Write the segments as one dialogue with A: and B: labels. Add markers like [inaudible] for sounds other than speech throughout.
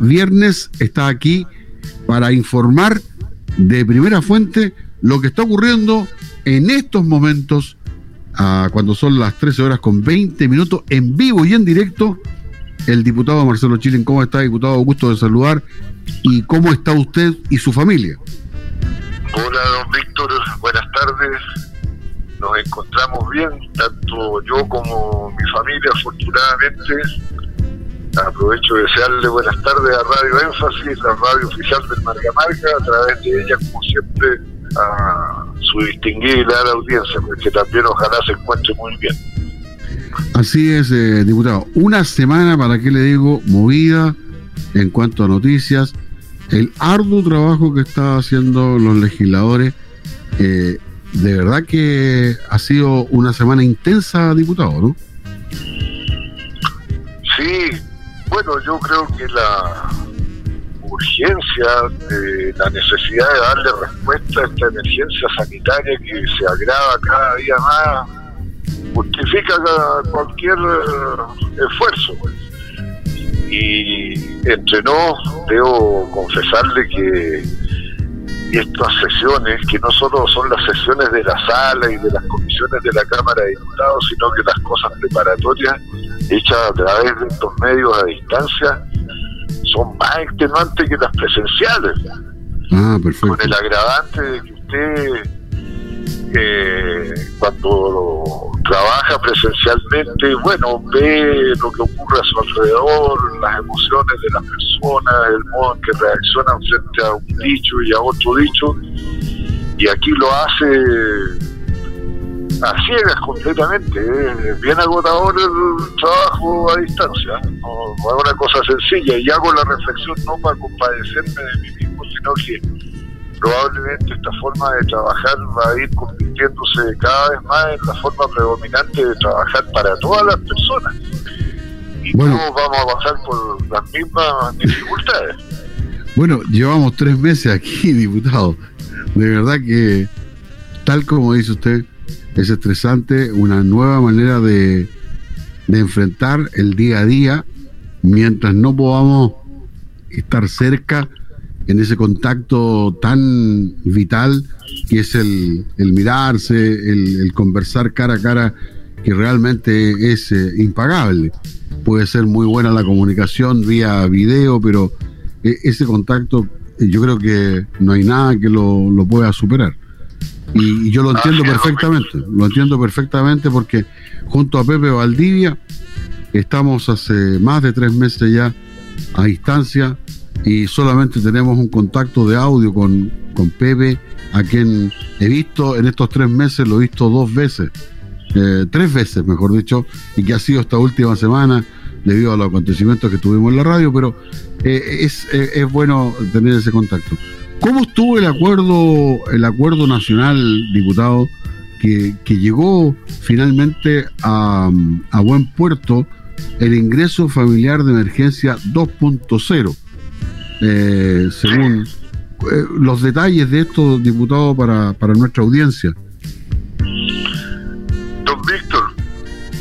A: viernes está aquí para informar de primera fuente lo que está ocurriendo en estos momentos, ah, cuando son las 13 horas con 20 minutos, en vivo y en directo. El diputado Marcelo Chilen, ¿cómo está, diputado? Gusto de saludar. ¿Y cómo está usted y su familia?
B: Hola, don Víctor, buenas tardes. Nos encontramos bien, tanto yo como mi familia, afortunadamente. Aprovecho de desearle buenas tardes a Radio Énfasis, la radio oficial del Marga Marga, a través de ella, como siempre, a su distinguida y leal audiencia, porque también ojalá se encuentre muy bien.
A: Así es, eh, diputado. Una semana, ¿para qué le digo? Movida en cuanto a noticias. El arduo trabajo que están haciendo los legisladores. Eh, de verdad que ha sido una semana intensa, diputado, ¿no?
B: Sí, bueno, yo creo que la urgencia, de la necesidad de darle respuesta a esta emergencia sanitaria que se agrava cada día más, justifica cualquier eh, esfuerzo. Pues. Y entre nos, debo confesarle que estas sesiones, que no solo son las sesiones de la sala y de las comisiones de la Cámara de Diputados, sino que las cosas preparatorias hechas a través de estos medios a distancia, son más extenuantes que las presenciales.
A: Ah, perfecto.
B: Con el agravante de que usted, eh, cuando trabaja presencialmente, bueno, ve lo que ocurre a su alrededor, las emociones de las personas, el modo en que reaccionan frente a un dicho y a otro dicho, y aquí lo hace a ciegas completamente. Es bien agotador el trabajo a distancia. No, es una cosa sencilla. Y hago la reflexión no para compadecerme de mí mismo, sino que probablemente esta forma de trabajar va a ir convirtiéndose cada vez más en la forma predominante de trabajar para todas las personas. Y bueno, vamos a pasar por las mismas dificultades.
A: Bueno, llevamos tres meses aquí, [laughs] diputado. De verdad que, tal como dice usted, es estresante, una nueva manera de, de enfrentar el día a día mientras no podamos estar cerca en ese contacto tan vital que es el, el mirarse, el, conversar cara a cara, que realmente es eh, impagable. Puede ser muy buena la comunicación vía video, pero eh, ese contacto eh, yo creo que no hay nada que lo, lo pueda superar. Y, yo lo entiendo perfectamente, lo entiendo perfectamente porque junto a Pepe Valdivia estamos hace más de tres meses ya a distancia y solamente tenemos un contacto de audio con, con Pepe, a quien he visto en estos tres meses, lo he visto dos veces, eh, tres veces mejor dicho, y que ha sido esta última semana debido a los acontecimientos que tuvimos en la radio, pero eh, es, eh, es bueno tener ese contacto. ¿Cómo estuvo el acuerdo, el acuerdo nacional, diputado, que, llegó finalmente a, buen puerto el ingreso familiar de emergencia 2.0? Eh, según eh, los detalles de esto, diputado, para, para nuestra audiencia.
B: Don Víctor,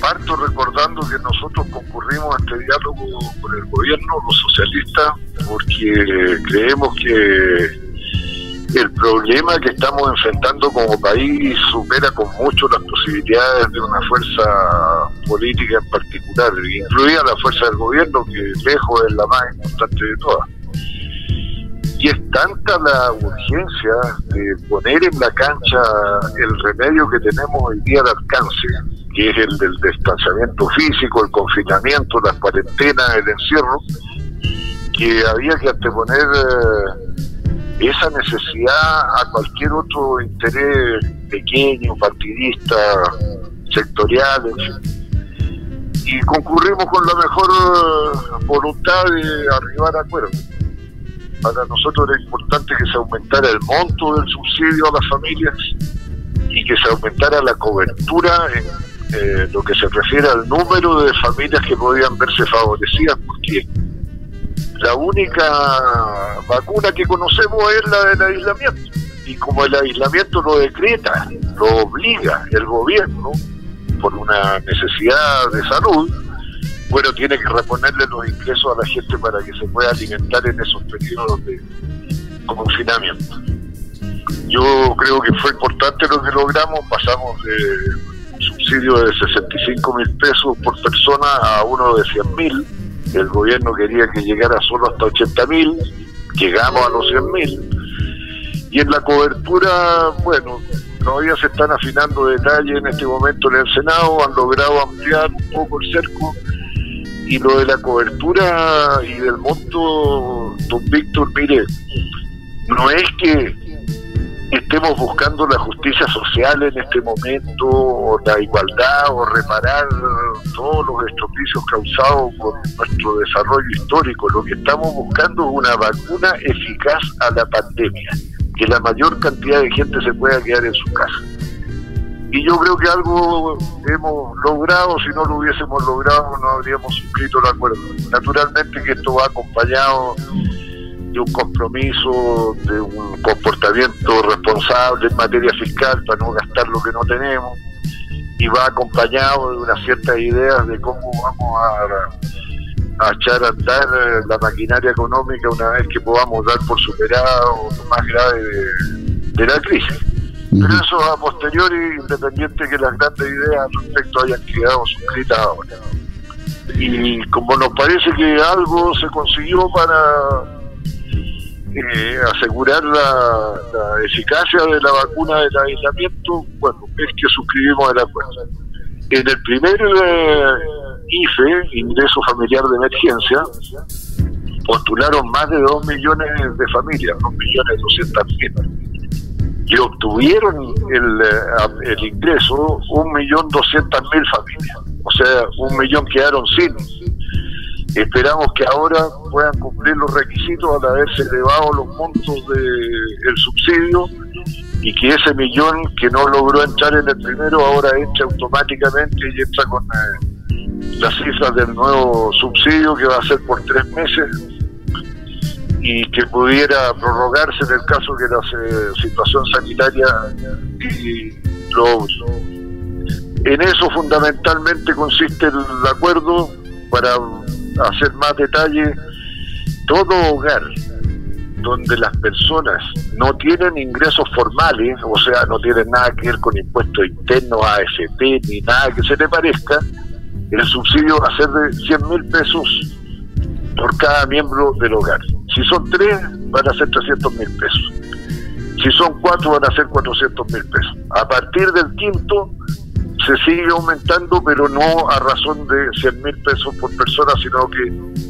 B: parto recordando que nosotros concurrimos a este diálogo con el gobierno, los socialistas, porque creemos que el problema que estamos enfrentando como país supera con mucho las posibilidades de una fuerza política en particular, incluida la fuerza del gobierno, que lejos es la más importante de todas. Y es tanta la urgencia de poner en la cancha el remedio que tenemos hoy día al alcance, que es el del distanciamiento físico, el confinamiento, las cuarentenas, el encierro, que había que anteponer eh, esa necesidad a cualquier otro interés pequeño, partidista, sectorial, Y concurrimos con la mejor eh, voluntad de arribar a acuerdos. Para nosotros era importante que se aumentara el monto del subsidio a las familias y que se aumentara la cobertura en eh, lo que se refiere al número de familias que podían verse favorecidas, porque la única vacuna que conocemos es la del aislamiento. Y como el aislamiento lo decreta, lo obliga el gobierno por una necesidad de salud, bueno, tiene que reponerle los ingresos a la gente para que se pueda alimentar en esos periodos de confinamiento. Yo creo que fue importante lo que logramos, pasamos de un subsidio de 65 mil pesos por persona a uno de 100 mil, el gobierno quería que llegara solo hasta 80 mil, llegamos a los 100 mil, y en la cobertura, bueno, todavía se están afinando detalles en este momento en el Senado, han logrado ampliar un poco el cerco. Y lo de la cobertura y del monto, don Víctor, mire, no es que estemos buscando la justicia social en este momento, o la igualdad, o reparar todos los estropicios causados por nuestro desarrollo histórico. Lo que estamos buscando es una vacuna eficaz a la pandemia, que la mayor cantidad de gente se pueda quedar en su casa. Y yo creo que algo hemos logrado, si no lo hubiésemos logrado no habríamos suscrito el acuerdo. Naturalmente que esto va acompañado de un compromiso, de un comportamiento responsable en materia fiscal para no gastar lo que no tenemos y va acompañado de unas ciertas ideas de cómo vamos a, a echar a andar la maquinaria económica una vez que podamos dar por superado lo más grave de, la crisis. Pero eso a posteriori, independiente que las grandes ideas al respecto hayan quedado suscritas ahora. Y como nos parece que algo se consiguió para eh, asegurar la, eficacia de la vacuna del aislamiento, bueno, es que suscribimos el acuerdo. En el primer eh, IFE, Ingreso Familiar de Emergencia, postularon más de 2 millones de familias, 2 millones 200 mil, y obtuvieron el, eh, el ingreso 1 millón 200 mil familias, o sea, un millón quedaron sin Esperamos que ahora puedan cumplir los requisitos al haberse elevado los montos del subsidio y que ese millón que no logró entrar en el primero ahora entre automáticamente y entra con eh, las cifras del nuevo subsidio que va a ser por tres meses y que pudiera prorrogarse en el caso que la eh, situación sanitaria y lo, en eso fundamentalmente consiste el acuerdo para hacer más detalle, todo hogar donde las personas no tienen ingresos formales, o sea, no tienen nada que ver con impuestos internos, AFP, ni nada que se le parezca, el subsidio va a ser de 100 mil pesos por cada miembro del hogar. Si son tres, van a ser 300 mil pesos. Si son cuatro, van a ser 400 mil pesos. A partir del quinto, se sigue aumentando, pero no a razón de 100 mil pesos por persona, sino que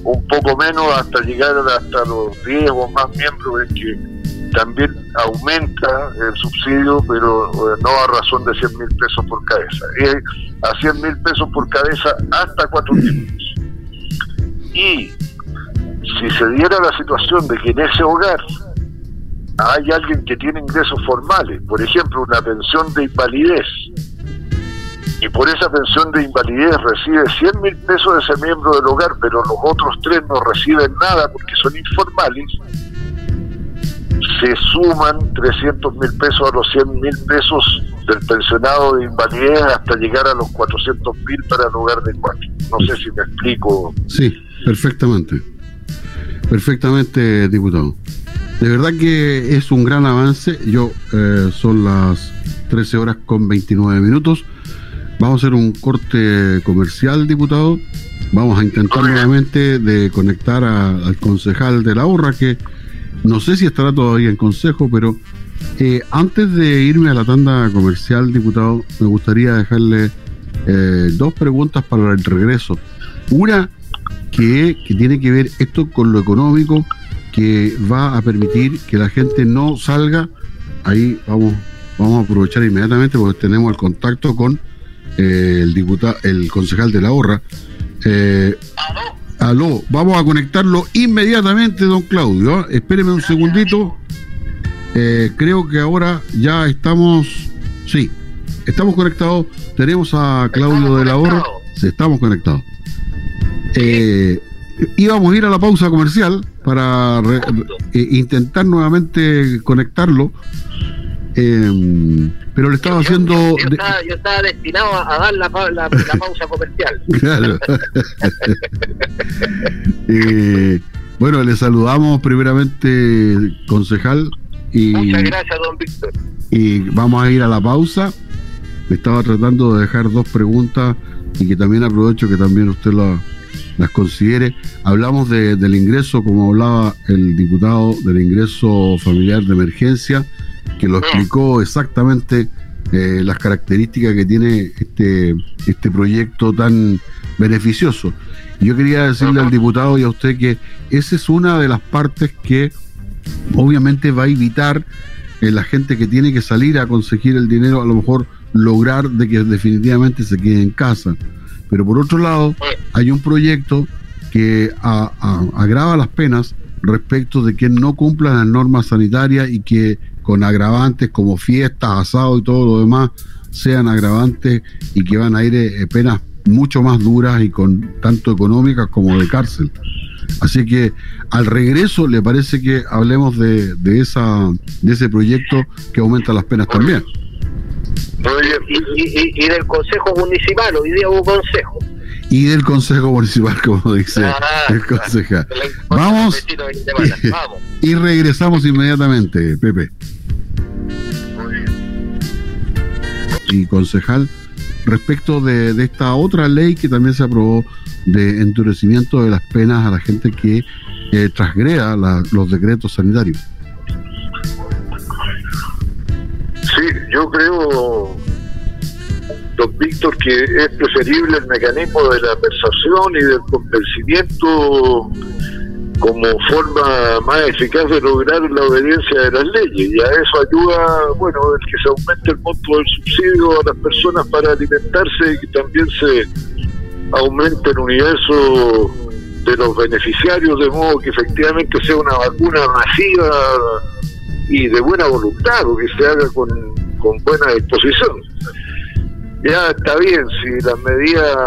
B: un poco menos hasta llegar hasta los 10 o más miembros, en que también aumenta el subsidio, pero eh, no a razón de 100 mil pesos por cabeza. Y a 100 mil pesos por cabeza hasta 4 mil Y si se diera la situación de que en ese hogar hay alguien que tiene ingresos formales, por ejemplo, una pensión de invalidez, y por esa pensión de invalidez recibe 100 mil pesos de ese miembro del hogar, pero los otros tres no reciben nada porque son informales, se suman 300 mil pesos a los 100 mil pesos del pensionado de invalidez hasta llegar a los 400 mil para el hogar de cuatro. No sé si me explico.
A: Sí, perfectamente. Perfectamente, diputado. De verdad que es un gran avance. Yo eh, son las 13 horas con 29 minutos. Vamos a hacer un corte comercial, diputado. Vamos a intentar nuevamente de conectar al concejal de la Horra, que no sé si estará todavía en consejo, pero eh, antes de irme a la tanda comercial, diputado, me gustaría dejarle eh, dos preguntas para el regreso. Una que, que tiene que ver esto con lo económico, que va a permitir que la gente no salga. Ahí vamos, vamos a aprovechar inmediatamente porque tenemos el contacto con el diputado, el concejal de la Horra. Eh, ¿Aló? vamos a conectarlo inmediatamente, don Claudio. ¿ah? Espéreme un segundito. Eh, creo que ahora ya estamos. Sí, estamos conectados. Tenemos a Claudio de la Horra. Sí, estamos conectados. Eh, íbamos a ir a la pausa comercial para intentar nuevamente conectarlo Em, pero le estaba haciendo.
C: Yo, estaba, destinado a dar la, la, [laughs] pausa comercial. Claro. [laughs]
A: Eh, bueno, le saludamos primeramente, concejal. Y,
C: Muchas gracias, don Víctor.
A: Y vamos a ir a la pausa. Estaba tratando de dejar dos preguntas y que también aprovecho que también usted las considere. Hablamos del ingreso, como hablaba el diputado, del ingreso familiar de emergencia que lo explicó exactamente eh, las características que tiene este, este proyecto tan beneficioso. Yo quería decirle al diputado y a usted que esa es una de las partes que obviamente va a evitar eh, la gente que tiene que salir a conseguir el dinero, a lo mejor lograr de que definitivamente se quede en casa. Pero por otro lado, hay un proyecto que agrava las penas respecto de quien no cumpla las normas sanitarias y que con agravantes como fiestas, asado y todo lo demás sean agravantes y que van a ir eh, penas mucho más duras y con tanto económicas como de cárcel. Así que al regreso le parece que hablemos de, de esa de ese proyecto que aumenta las penas también.
C: Y, del Consejo Municipal, hoy día hubo consejo.
A: Y del Consejo Municipal, [laughs] como dice ah, el concejal. [laughs] Vamos. y regresamos inmediatamente, Pepe. y concejal respecto de, esta otra ley que también se aprobó de endurecimiento de las penas a la gente que transgreda los decretos sanitarios.
B: Sí, yo creo, don Víctor, que es preferible el mecanismo de la persuasión y del convencimiento como forma más eficaz de lograr la obediencia de las leyes y a eso ayuda, bueno, el que se aumente el monto del subsidio a las personas para alimentarse y que también se aumente el universo de los beneficiarios de modo que efectivamente sea una vacuna masiva y de buena voluntad o que se haga con, con buena disposición. Ya está bien, si las medidas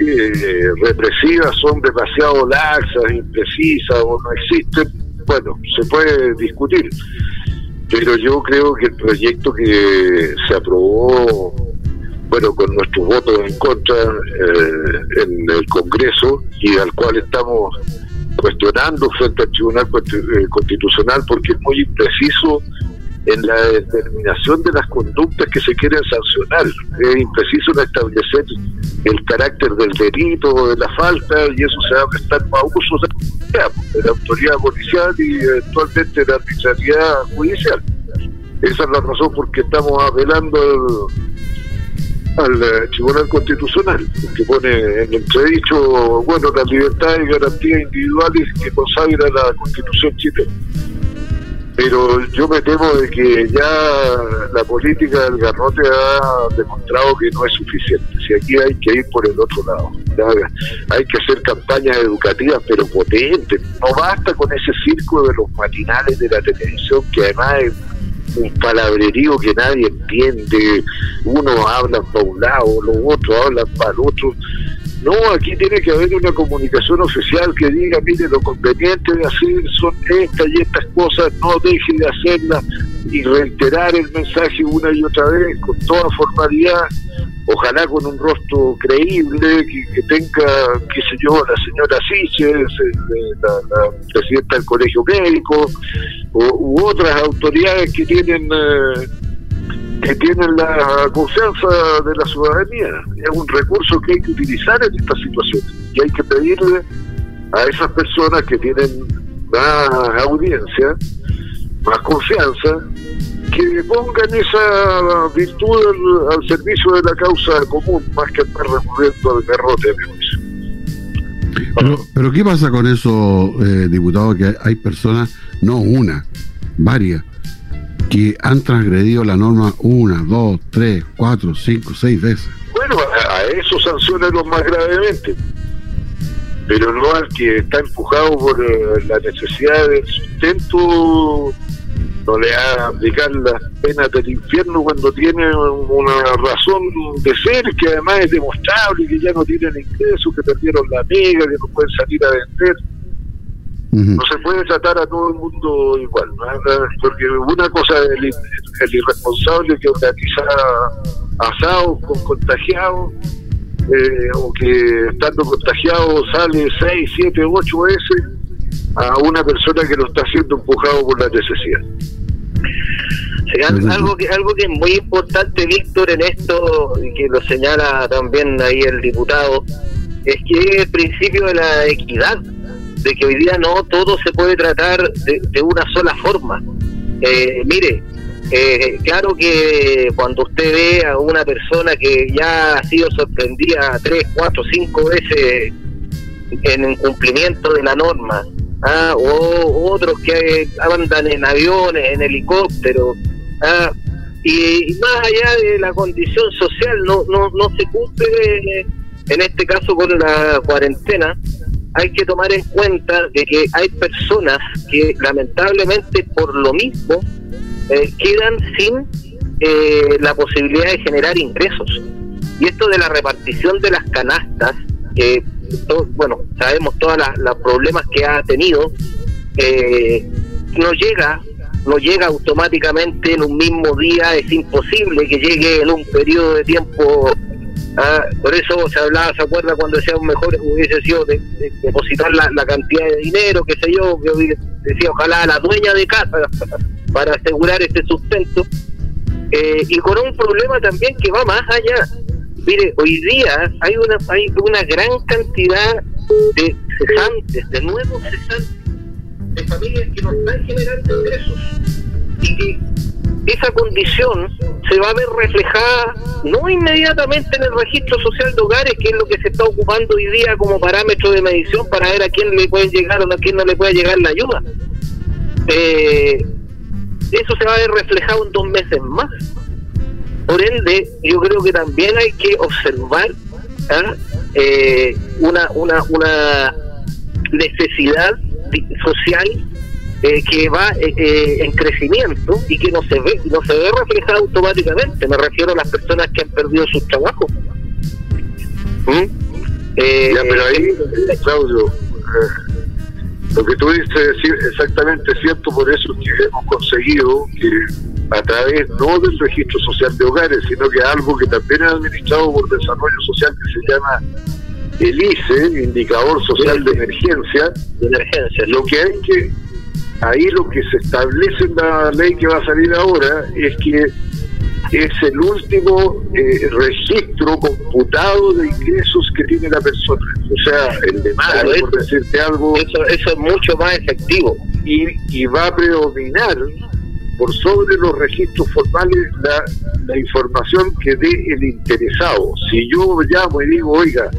B: eh, represivas son demasiado laxas, imprecisas o no existen, bueno, se puede discutir. Pero yo creo que el proyecto que se aprobó, bueno, con nuestros votos en contra eh, en el Congreso y al cual estamos cuestionando frente al Tribunal eh, Constitucional porque es muy impreciso en la determinación de las conductas que se quieren sancionar. Es impreciso establecer el carácter del delito o de la falta y eso se va a prestar para usos de, la autoridad policial y eventualmente de la arbitrariedad judicial. Esa es la razón por que estamos apelando al, eh, Tribunal Constitucional, que pone en entredicho bueno las libertades y garantías individuales que consagra la Constitución chilena pero yo me temo de que ya la política del garrote ha demostrado que no es suficiente. Si aquí hay que ir por el otro lado, hay que hacer campañas educativas pero potentes. No basta con ese circo de los matinales de la televisión que además es un palabrerío que nadie entiende. Unos hablan para un lado, los otros hablan para el otro no, aquí tiene que haber una comunicación oficial que diga, mire, lo conveniente de hacer son estas y estas cosas, no deje de hacerlas y reiterar el mensaje una y otra vez con toda formalidad, ojalá con un rostro creíble, que, tenga, qué sé yo, la señora Siches, la, presidenta del Colegio Médico, u otras autoridades que tienen... Eh, que tienen la confianza de la ciudadanía. Es un recurso que hay que utilizar en estas situaciones y hay que pedirle a esas personas que tienen más audiencia, más confianza, que pongan esa virtud al, servicio de la causa común, más que estar recurriendo al garrote,
A: pero, pero ¿qué pasa con eso, eh, diputado? Que hay personas, no una, varias, que han transgredido la norma una, dos, tres, cuatro, cinco, seis veces.
B: Bueno, a, eso sancionenlos más gravemente, pero no al que está empujado por eh, la necesidad del sustento, no le haga aplicar las penas del infierno cuando tiene una razón de ser, que además es demostrable, que ya no tienen ingresos, que perdieron la pega, que no pueden salir a vender. No se puede tratar a todo el mundo igual, porque una cosa es el, irresponsable que organiza asados con contagiados, eh, o que estando contagiado sale 6, 7, 8 veces a una persona que lo está siendo empujado por la necesidad.
C: algo que algo que es muy importante, Víctor, en esto, y que lo señala también ahí el diputado, es que el principio de la equidad de que hoy día no todo se puede tratar de, una sola forma. Eh, mire, eh, claro que cuando usted ve a una persona que ya ha sido sorprendida tres, cuatro, cinco veces en incumplimiento de la norma, ¿ah? o otros que andan en aviones, en helicópteros, ¿ah? y, más allá de la condición social, no, no, no se cumple en este caso con la cuarentena, hay que tomar en cuenta de que hay personas que lamentablemente por lo mismo eh, quedan sin eh, la posibilidad de generar ingresos. Y esto de la repartición de las canastas, que bueno, sabemos todos los problemas que ha tenido, eh, no llega no llega automáticamente en un mismo día, es imposible que llegue en un periodo de tiempo Ah, por eso se hablaba, ¿se acuerda cuando decía mejor hubiese sido de, depositar la, cantidad de dinero, qué sé yo, que decía ojalá la dueña de casa [laughs] para asegurar este sustento? Eh, y con un problema también que va más allá. Mire, hoy día hay una, hay una gran cantidad de cesantes, de nuevos cesantes, de familias que no están generando ingresos y que esa condición se va a ver reflejada no inmediatamente en el registro social de hogares, que es lo que se está ocupando hoy día como parámetro de medición para ver a quién le puede llegar o a quién no le puede llegar la ayuda. Eh, eso se va a ver reflejado en dos meses más. Por ende, yo creo que también hay que observar ¿ah? eh, una, una, una necesidad social eh, que va eh, eh, en crecimiento y que no se ve no se ve reflejado automáticamente. Me refiero a las personas que han perdido sus trabajos.
B: ¿Mm? ya pero ahí Claudio lo que tú dices es exactamente cierto por eso que hemos conseguido que a través no del registro social de hogares sino que algo que también es administrado por desarrollo social que se llama el ICE, Indicador Social de Emergencia, de emergencia, lo que hay que ahí lo que se establece en la ley que va a salir ahora es que es el último eh, registro computado de ingresos que tiene la persona. O sea, el de más, por decirte algo.
C: Eso, eso es mucho más efectivo.
B: Y, y va a predominar por sobre los registros formales la, la información que dé el interesado. Si yo llamo y digo, oiga,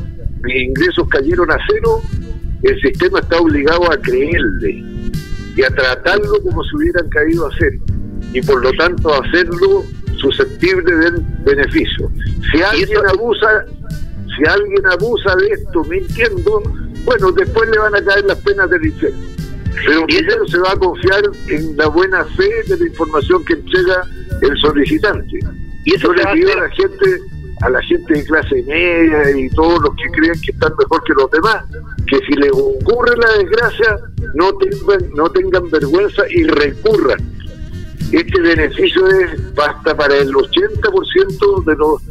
B: mis ingresos cayeron a cero, el sistema está obligado a creerle y a tratarlo como si hubieran caído a cero y por lo tanto hacerlo susceptible del beneficio. Si alguien abusa, si alguien abusa de esto mintiendo, bueno, después le van a caer las penas del infierno. Pero primero se va a confiar en la buena fe de la información que entrega el solicitante. Y eso le pido a la gente a la gente de clase media y todos los que creen que están mejor que los demás, que si les ocurre la desgracia, no tengan, no tengan vergüenza y recurran. Este beneficio es basta para el 80% de los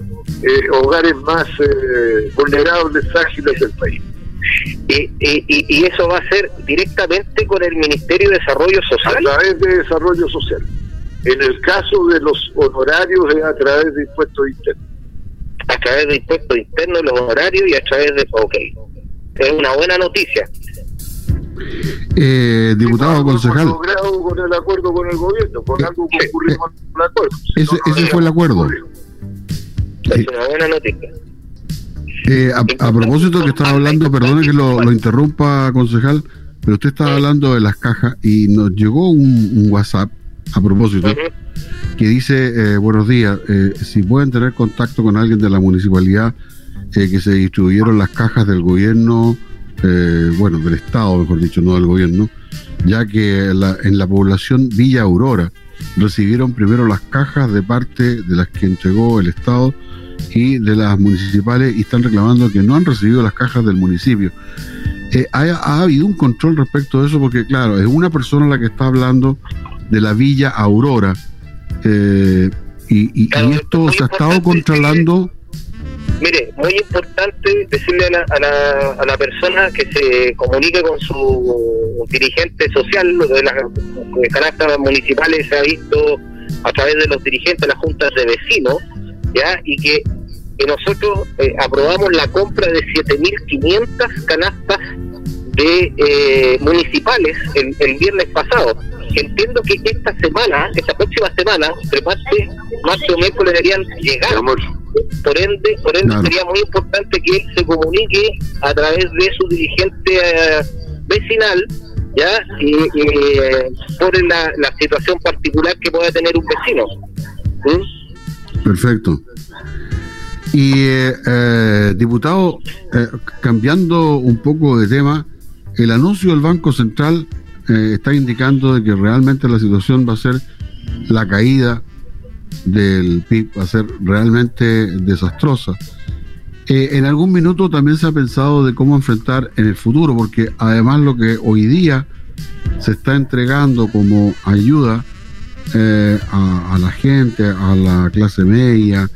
B: eh, hogares más eh, vulnerables, ágiles del país.
C: Y, y, eso va a ser directamente con el Ministerio de Desarrollo Social.
B: A través de Desarrollo Social. En el caso de los honorarios es a través de impuestos internos
C: a través de impuestos internos, los horarios y a través de... Ok, es una buena noticia.
A: Eh, diputado concejal.
B: con el acuerdo con el gobierno, con algo que ocurrió con el acuerdo.
A: Ese, ese fue el acuerdo.
C: Es una buena noticia.
A: Eh, a, propósito que estaba hablando, perdone que lo, lo, interrumpa, concejal, pero usted estaba hablando de las cajas y nos llegó un, un WhatsApp a propósito que dice, eh, buenos días, eh, si pueden tener contacto con alguien de la municipalidad eh, que se distribuyeron las cajas del gobierno, bueno, del Estado, mejor dicho, no del gobierno, ya que en la población Villa Aurora recibieron primero las cajas de parte de las que entregó el Estado y de las municipales y están reclamando que no han recibido las cajas del municipio. eh, ¿ha, habido un control respecto de eso? Porque claro, es una persona la que está hablando de la Villa Aurora. Eh, y, esto se ha estado controlando.
C: Mire, muy importante decirle a la, a, la, a la persona que se comunique con su dirigente social, lo de las canastas municipales se ha visto a través de los dirigentes de las juntas de vecinos, ¿ya? Y que, nosotros eh, aprobamos la compra de 7.500 canastas de eh, municipales el, el viernes pasado entiendo que esta semana, esta próxima semana, entre martes, martes o miércoles deberían llegar. Por ende, por ende sería muy importante que él se comunique a través de su dirigente eh, vecinal, ya, y, eh, por la, situación particular que pueda tener un vecino.
A: Perfecto. Y, eh, diputado, cambiando un poco de tema, el anuncio del Banco Central eh, está indicando de que realmente la situación va a ser la caída del PIB, va a ser realmente desastrosa. Eh, en algún minuto también se ha pensado de cómo enfrentar en el futuro, porque además lo que hoy día se está entregando como ayuda eh, a, la gente, a la clase media,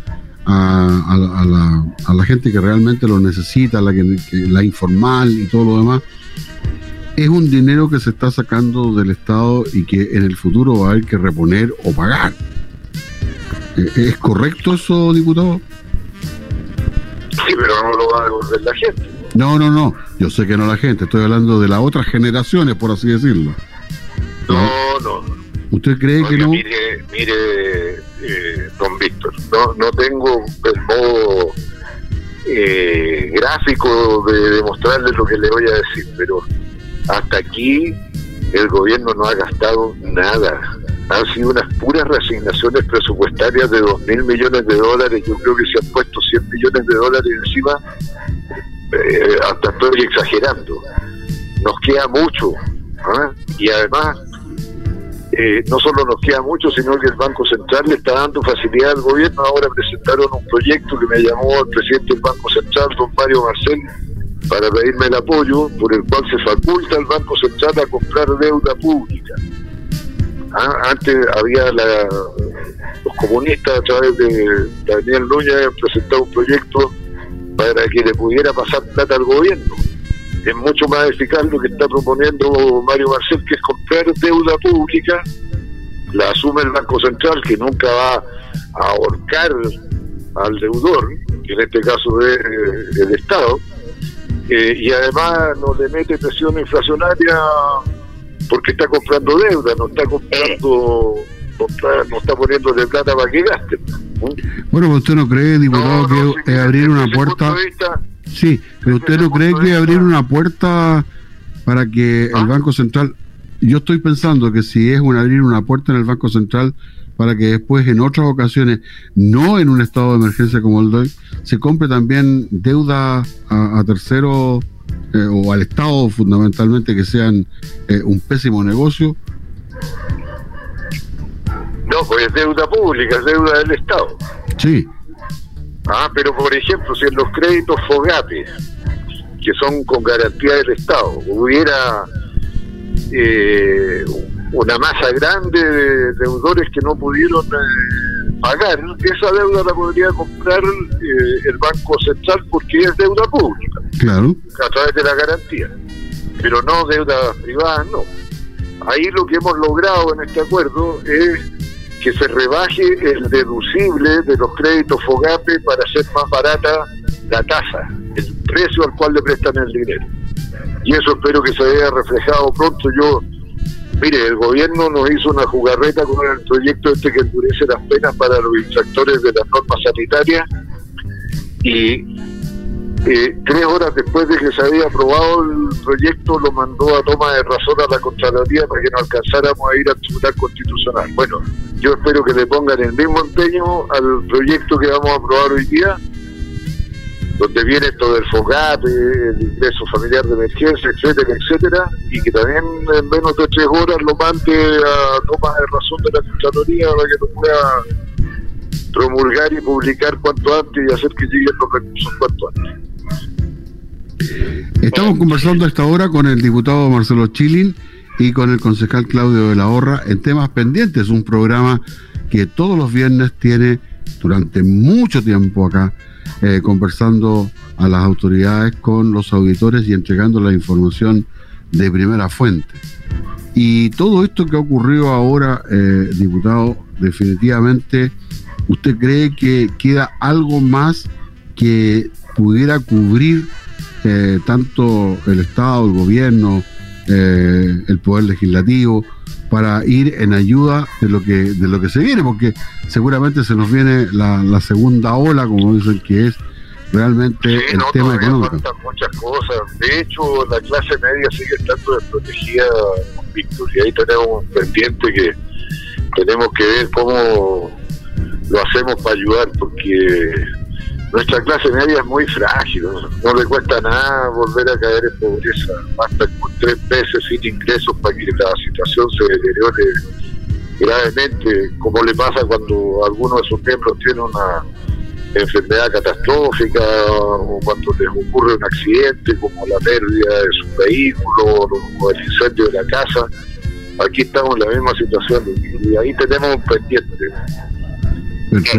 A: a, la, gente que realmente lo necesita, la, que, la informal y todo lo demás, es un dinero que se está sacando del Estado y que en el futuro va a haber que reponer o pagar. Eh, ¿Es correcto eso, diputado?
B: Sí, pero no lo va a devolver la gente.
A: No, no, no. Yo sé que no la gente. Estoy hablando de las otras generaciones, por así decirlo.
B: No, no.
A: ¿Usted cree que no?
B: Mire, mire eh, don Víctor, no, no tengo el modo eh, gráfico de demostrarle lo que le voy a decir, pero hasta aquí el gobierno no ha gastado nada. Han sido unas puras reasignaciones presupuestarias de dos mil millones de dólares. Yo creo que se han puesto 100 millones de dólares encima. Eh, hasta estoy exagerando. Nos queda mucho. ¿ah? Y además, eh, no solo nos queda mucho, sino que el Banco Central le está dando facilidad al gobierno. Ahora presentaron un proyecto que me llamó el presidente del Banco Central, don Mario Marcel, para pedirme el apoyo por el cual se faculta al Banco Central a comprar deuda pública. Ah, antes había los comunistas a través de Daniel Núñez presentado un proyecto para que le pudiera pasar plata al gobierno. Es mucho más eficaz lo que está proponiendo Mario Marcel, que es comprar deuda pública, la asume el Banco Central, que nunca va a ahorcar al deudor, que en este caso es eh, el Estado, eh, y además no le mete presión inflacionaria porque está comprando deuda, no está comprando, no está poniendo de plata para que gaste.
A: Bueno, ¿usted no cree, diputado, que abrir una puerta... Sí, pero usted no cree que abrir una puerta para que el ¿Ah? Banco Central... Yo estoy pensando que si es un abrir una puerta en el Banco Central para que después en otras ocasiones, no en un estado de emergencia como el de hoy, se compre también deuda a, terceros eh, o al Estado fundamentalmente que sean eh, un pésimo negocio?
B: No, pues es deuda pública, es deuda del Estado.
A: Sí.
B: Ah, pero por ejemplo, si en los créditos FOGAPE, que son con garantía del Estado, hubiera eh, una masa grande de deudores que no pudieron eh, pagar. Esa deuda la podría comprar eh, el Banco Central porque es deuda pública.
A: Claro.
B: A través de la garantía. Pero no deuda privada, no. Ahí lo que hemos logrado en este acuerdo es que se rebaje el deducible de los créditos FOGAPE para hacer más barata la tasa, el precio al cual le prestan el dinero. Y eso espero que se vea reflejado pronto. Yo Mire, el gobierno nos hizo una jugarreta con el proyecto este que endurece las penas para los infractores de las normas sanitarias y eh, tres horas después de que se había aprobado el proyecto lo mandó a toma de razón a la Contraloría para que no alcanzáramos a ir al Tribunal Constitucional. Bueno, yo espero que le pongan el mismo empeño al proyecto que vamos a aprobar hoy día donde viene todo el FOGAT, el ingreso familiar de emergencia, etcétera, etcétera, y que también en menos de tres horas lo mande a toma de razón de la Contraloría para que lo pueda promulgar y publicar cuanto antes y hacer que lleguen los recursos cuanto antes.
A: Estamos conversando esta hora con el diputado Marcelo Chilin y con el concejal Claudio de la Horra en temas pendientes, un programa que todos los viernes tiene durante mucho tiempo acá, eh, conversando a las autoridades con los auditores y entregando la información de primera fuente. Y todo esto que ha ocurrido ahora, eh, diputado, definitivamente, ¿usted cree que queda algo más que pudiera cubrir eh, tanto el Estado, el gobierno, el poder legislativo, para ir en ayuda de lo que de lo que se viene, porque seguramente se nos viene la, la segunda ola, como dicen que es realmente el tema económico.
B: muchas cosas. De hecho, la clase media sigue estando desprotegida, Víctor, y ahí tenemos un pendiente que tenemos que ver cómo lo hacemos para ayudar, porque nuestra clase media es muy frágil, no le cuesta nada volver a caer en pobreza, basta con tres meses sin ingresos para que la situación se deteriore gravemente, como le pasa cuando alguno de sus miembros tiene una enfermedad catastrófica o cuando les ocurre un accidente como la pérdida de su vehículo o el incendio de la casa. Aquí estamos en la misma situación y ahí tenemos un pendiente.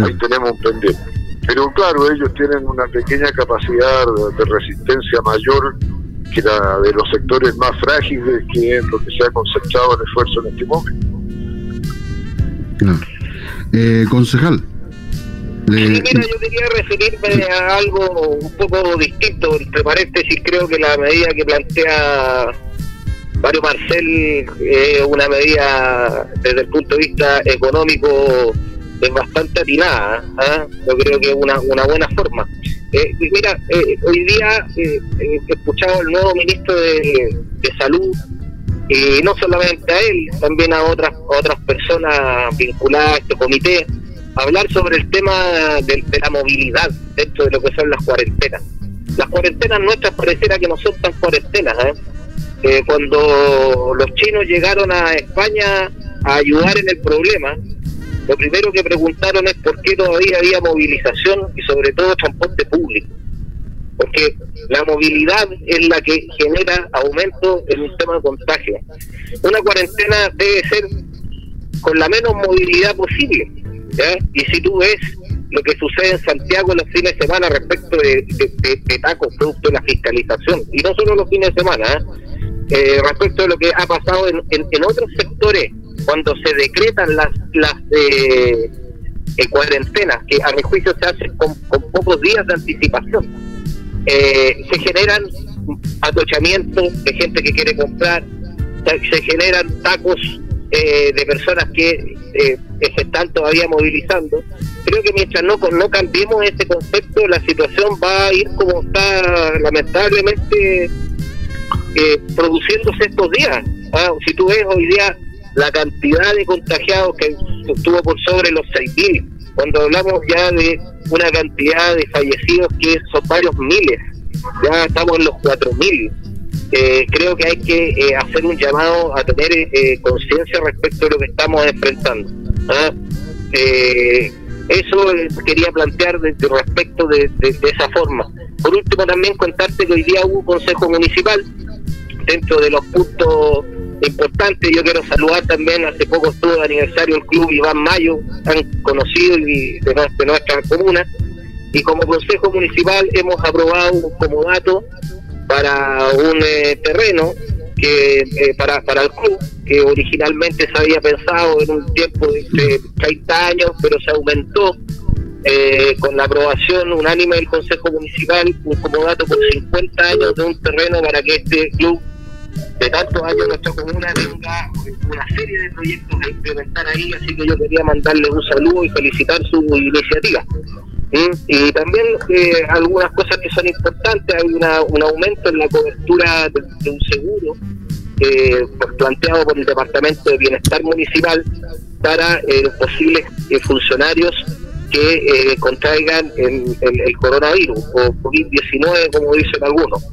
B: Ahí tenemos un pendiente. Pero claro, ellos tienen una pequeña capacidad de resistencia mayor que la de los sectores más frágiles, que es lo que se ha concentrado el esfuerzo en este momento.
A: Eh, concejal,
C: mira, yo quería referirme a algo un poco distinto. Entre paréntesis, creo que la medida que plantea Mario Marcel es una medida desde el punto de vista económico es bastante atinada. ¿ah? Yo creo que es una, una buena forma. Eh, mira, eh, hoy día eh, he escuchado al nuevo ministro de, Salud y no solamente a él, también a otras otras personas vinculadas a este comité hablar sobre el tema de, la movilidad dentro de lo que son las cuarentenas. Las cuarentenas nuestras pareciera que no son tan cuarentenas. ¿eh? Eh, cuando los chinos llegaron a España a ayudar en el problema, lo primero que preguntaron es por qué todavía había movilización y sobre todo transporte público. Porque la movilidad es la que genera aumento en un tema de contagio. Una cuarentena debe ser con la menos movilidad posible y si tú ves lo que sucede en Santiago los fines de semana respecto de, tacos producto de la fiscalización, y no solo los fines de semana, ¿eh? Eh, respecto de lo que ha pasado en, otros sectores, cuando se decretan las, las eh, cuarentenas, que a mi juicio se hacen con, pocos días de anticipación, se generan atochamientos de gente que quiere comprar, se generan tacos de personas que eh, se están todavía movilizando. Creo que mientras no, no cambiemos ese concepto, la situación va a ir como está lamentablemente eh, produciéndose estos días. Ah, si tú ves hoy día la cantidad de contagiados que estuvo por sobre los 6.000, cuando hablamos ya de una cantidad de fallecidos que son varios miles, ya estamos en los 4.000. Eh, creo que hay que eh, hacer un llamado a tener eh, conciencia respecto a lo que estamos enfrentando. ¿ah? eso quería plantear desde respecto de, esa forma. Por último, también contarte que hoy día hubo un consejo municipal dentro de los puntos importantes. Yo quiero saludar también, hace poco estuvo el aniversario del club Iván Mayo, tan conocido y de, de nuestra comuna. Y como consejo municipal hemos aprobado un comodato para un eh, terreno que eh, para, para el club que originalmente se había pensado en un tiempo de 30 años pero se aumentó eh, con la aprobación unánime del Consejo Municipal un comodato por 50 años de un terreno para que este club de tantos años nuestra comuna tenga una serie de proyectos a implementar ahí, así que yo quería mandarle un saludo y felicitar su iniciativa. Y también eh, algunas cosas que son importantes, hay una, un aumento en la cobertura de, un seguro eh, planteado por el Departamento de Bienestar Municipal para eh, posibles eh, funcionarios que contraigan el, el, coronavirus o COVID-19, como dicen algunos.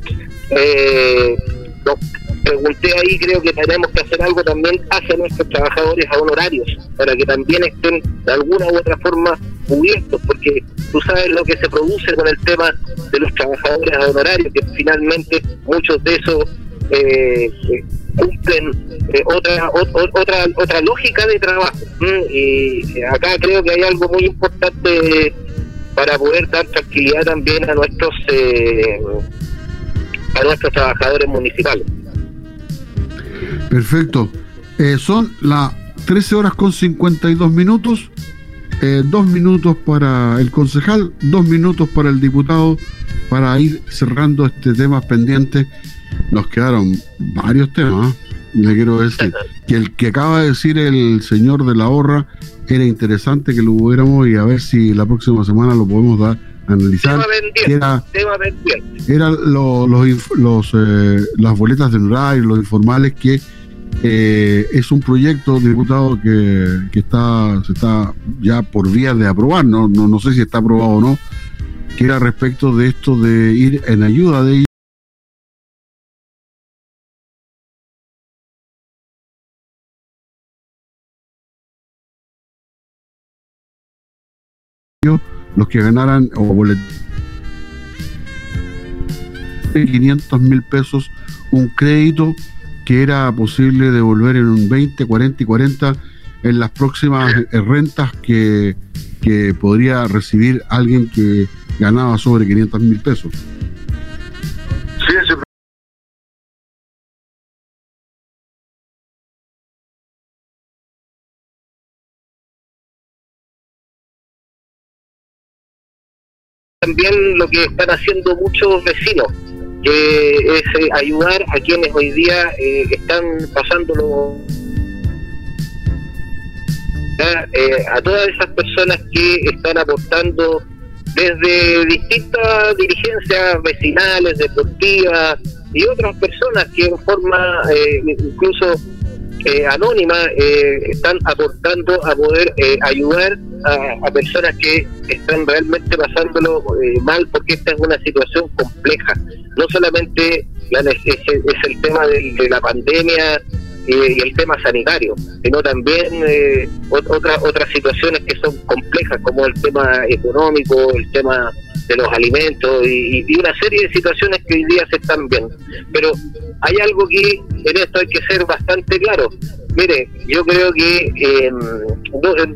C: Pregunté ahí, creo que tenemos que hacer algo también hacia nuestros trabajadores a honorarios, para que también estén de alguna u otra forma cubiertos, porque tú sabes lo que se produce con el tema de los trabajadores a honorarios, que finalmente muchos de esos eh, cumplen eh, otra, otra otra lógica de trabajo. Y acá creo que hay algo muy importante para poder dar tranquilidad también a nuestros eh, a nuestros trabajadores municipales.
A: Perfecto. Eh, son las 13 horas con 52 minutos. Eh, dos minutos para el concejal, dos minutos para el diputado, para ir cerrando este tema pendiente. Nos quedaron varios temas. Le quiero decir que el que acaba de decir el señor de la horra era interesante que lo hubiéramos y a ver si la próxima semana lo podemos dar analizar.
C: era,
A: era los, los eh, las boletas de horario, los informales que eh, es un proyecto, diputado, que, que está, se está ya por vías de aprobar, no, no, no sé si está aprobado o no, que era respecto de esto de ir en ayuda de los que ganaran o boletos de 500 mil pesos un crédito que era posible devolver en un 20, 40 y 40 en las próximas eh, rentas que, que podría recibir alguien que ganaba sobre 500 mil pesos.
C: También lo que están haciendo muchos vecinos, que es eh, ayudar a quienes hoy día eh, están pasándolo eh, a todas esas personas que están aportando desde distintas dirigencias vecinales, deportivas y otras personas que en forma incluso eh, anónima eh, están aportando a poder eh, ayudar a, personas que están realmente pasándolo mal porque esta es una situación compleja. No solamente la, es, el tema de, la pandemia y el tema sanitario, sino también otras otras situaciones que son complejas como el tema económico, el tema de los alimentos y, una serie de situaciones que hoy día se están viendo. Pero hay algo que en esto hay que ser bastante claro. Mire, yo creo que em,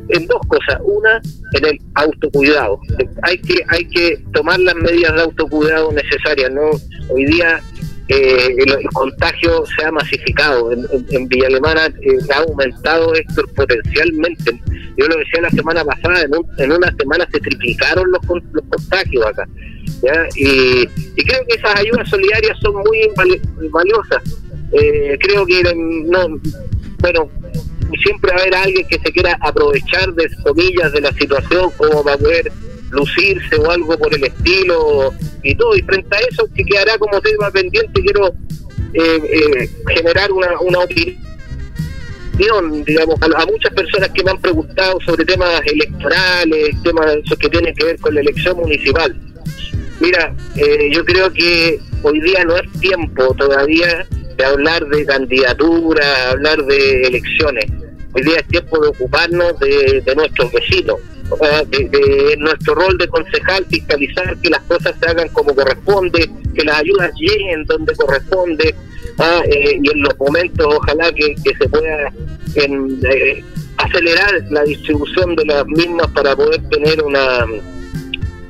C: en, dos cosas. Una, en el autocuidado. Hay que hay que tomar las medidas de autocuidado necesarias. no Hoy día eh, el, contagio se ha masificado. En, Villa Alemana eh, ha aumentado esto potencialmente. Yo lo decía la semana pasada, en, en una semana se triplicaron los, los contagios acá. Y, creo que esas ayudas solidarias son muy valiosas. Eh, creo que no, bueno, siempre va a haber alguien que se quiera aprovechar de comillas de la situación como para poder lucirse o algo por el estilo y todo. Y frente a eso, que quedará como tema pendiente, quiero eh, eh, generar una, una opinión digamos, a, muchas personas que me han preguntado sobre temas electorales, temas que tienen que ver con la elección municipal. Mira, eh, yo creo que hoy día no es tiempo todavía de hablar de candidatura, hablar de elecciones. Hoy día es tiempo de ocuparnos de, nuestros vecinos, de, nuestro rol de concejal, fiscalizar que las cosas se hagan como corresponde, que las ayudas lleguen donde corresponde, ¿ah? eh, y en los momentos ojalá que, se pueda eh, acelerar la distribución de las mismas para poder tener una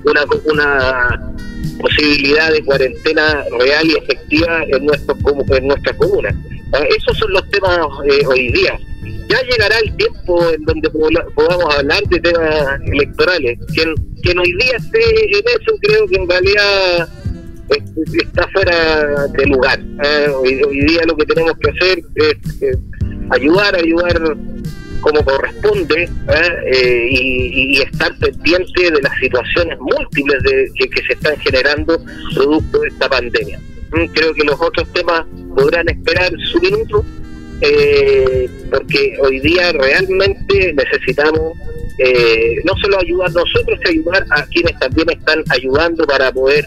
C: una, una posibilidad de cuarentena real y efectiva en, nuestro, en nuestra comuna. Ah, esos son los temas eh, hoy día. Ya llegará el tiempo en donde podamos hablar de temas electorales. Quien, quien hoy día esté en eso, creo que en realidad está fuera de lugar. Ah, hoy, día lo que tenemos que hacer es ayudar, ayudar como corresponde ¿eh? Eh, y, estar pendiente de las situaciones múltiples de, que, se están generando producto de esta pandemia. Mm, creo que los otros temas podrán esperar su minuto eh, porque hoy día realmente necesitamos no solo ayudar nosotros, sino ayudar a quienes también están ayudando para poder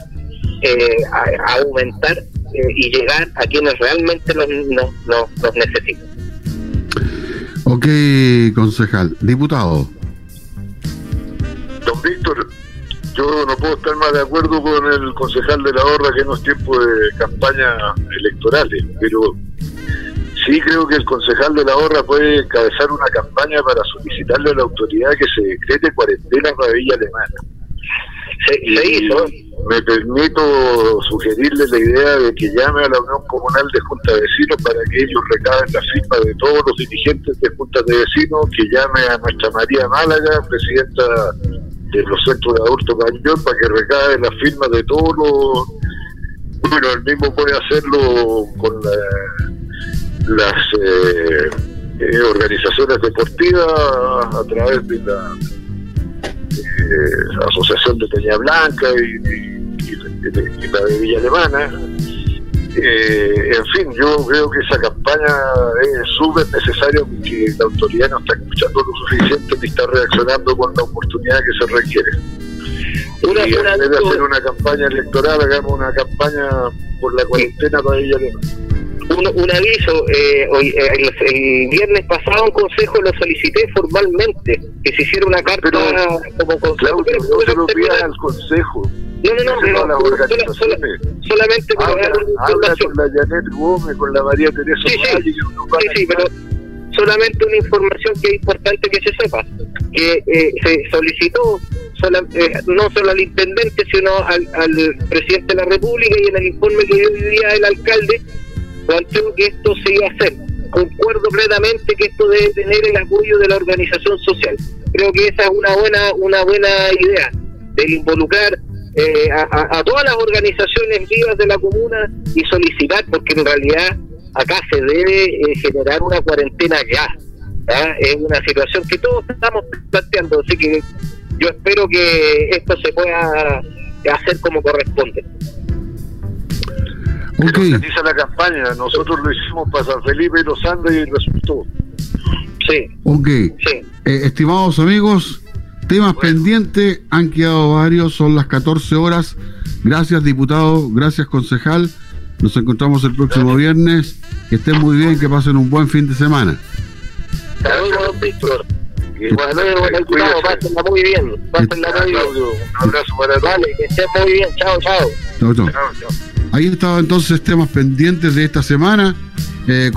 C: aumentar y llegar a quienes realmente los, los necesitan.
A: Ok, concejal. Diputado.
B: Don Víctor, yo no puedo estar más de acuerdo con el concejal de la Horra que no es tiempo de campañas electorales, pero sí creo que el concejal de la Horra puede encabezar una campaña para solicitarle a la autoridad que se decrete cuarentena para Villa Alemana. Se, hizo. Me permito sugerirle la idea de que llame a la Unión Comunal de Junta de Vecinos para que ellos recaben la firma de todos los dirigentes de Juntas de Vecinos, que llame a nuestra María Málaga, presidenta de los centros de adultos mayores, para que recabe la firma de todos los... Bueno, él mismo puede hacerlo con las eh, eh, organizaciones deportivas a través de la Asociación de Peña Blanca y, la de Villa Alemana. Eh, en fin, yo creo que esa campaña es súper necesaria porque la autoridad no está escuchando lo suficiente ni está reaccionando con la oportunidad que se requiere. Una, y en vez de hacer una campaña electoral, hagamos una campaña por la cuarentena para Villa Alemana
C: un, aviso, eh, hoy, eh, el, viernes pasado un consejo lo solicité formalmente, que se hiciera una carta
B: como consejo. pero, no se lo pidas al consejo.
C: No, no, no, pero, solamente
B: para habla, habla con la Janet Gómez, con la María Teresa
C: sí, sí, sí, sí, pero solamente una información que es importante que se sepa, que eh, se solicitó eh, no solo al intendente, sino al, al presidente de la República y en el informe que dio hoy día el alcalde, planteó que esto se iba a hacer. Concuerdo plenamente que esto debe tener el apoyo de la organización social. Creo que esa es una buena, una buena idea, de involucrar eh, a, todas las organizaciones vivas de la comuna y solicitar, porque en realidad acá se debe eh, generar una cuarentena ya. Es una situación que todos estamos planteando, así que yo espero que esto se pueda hacer como corresponde.
B: Okay. Se la campaña, nosotros lo hicimos para San Felipe y los Andes y resultó.
C: Sí.
A: Ok. Sí. Eh, estimados amigos, temas pendientes, han quedado varios, son las 14 horas. Gracias, diputado, gracias, concejal. Nos encontramos el próximo viernes. Que estén muy bien, que pasen un buen fin de semana.
C: Saludos, Víctor. Bueno, diputado, pásenla muy bien. Pásenla muy bien. Un abrazo para todos. Vale, que estén muy bien. Chao, chao. Chao, chao.
A: chao, chao. Ahí estaba entonces temas pendientes de esta semana. Eh,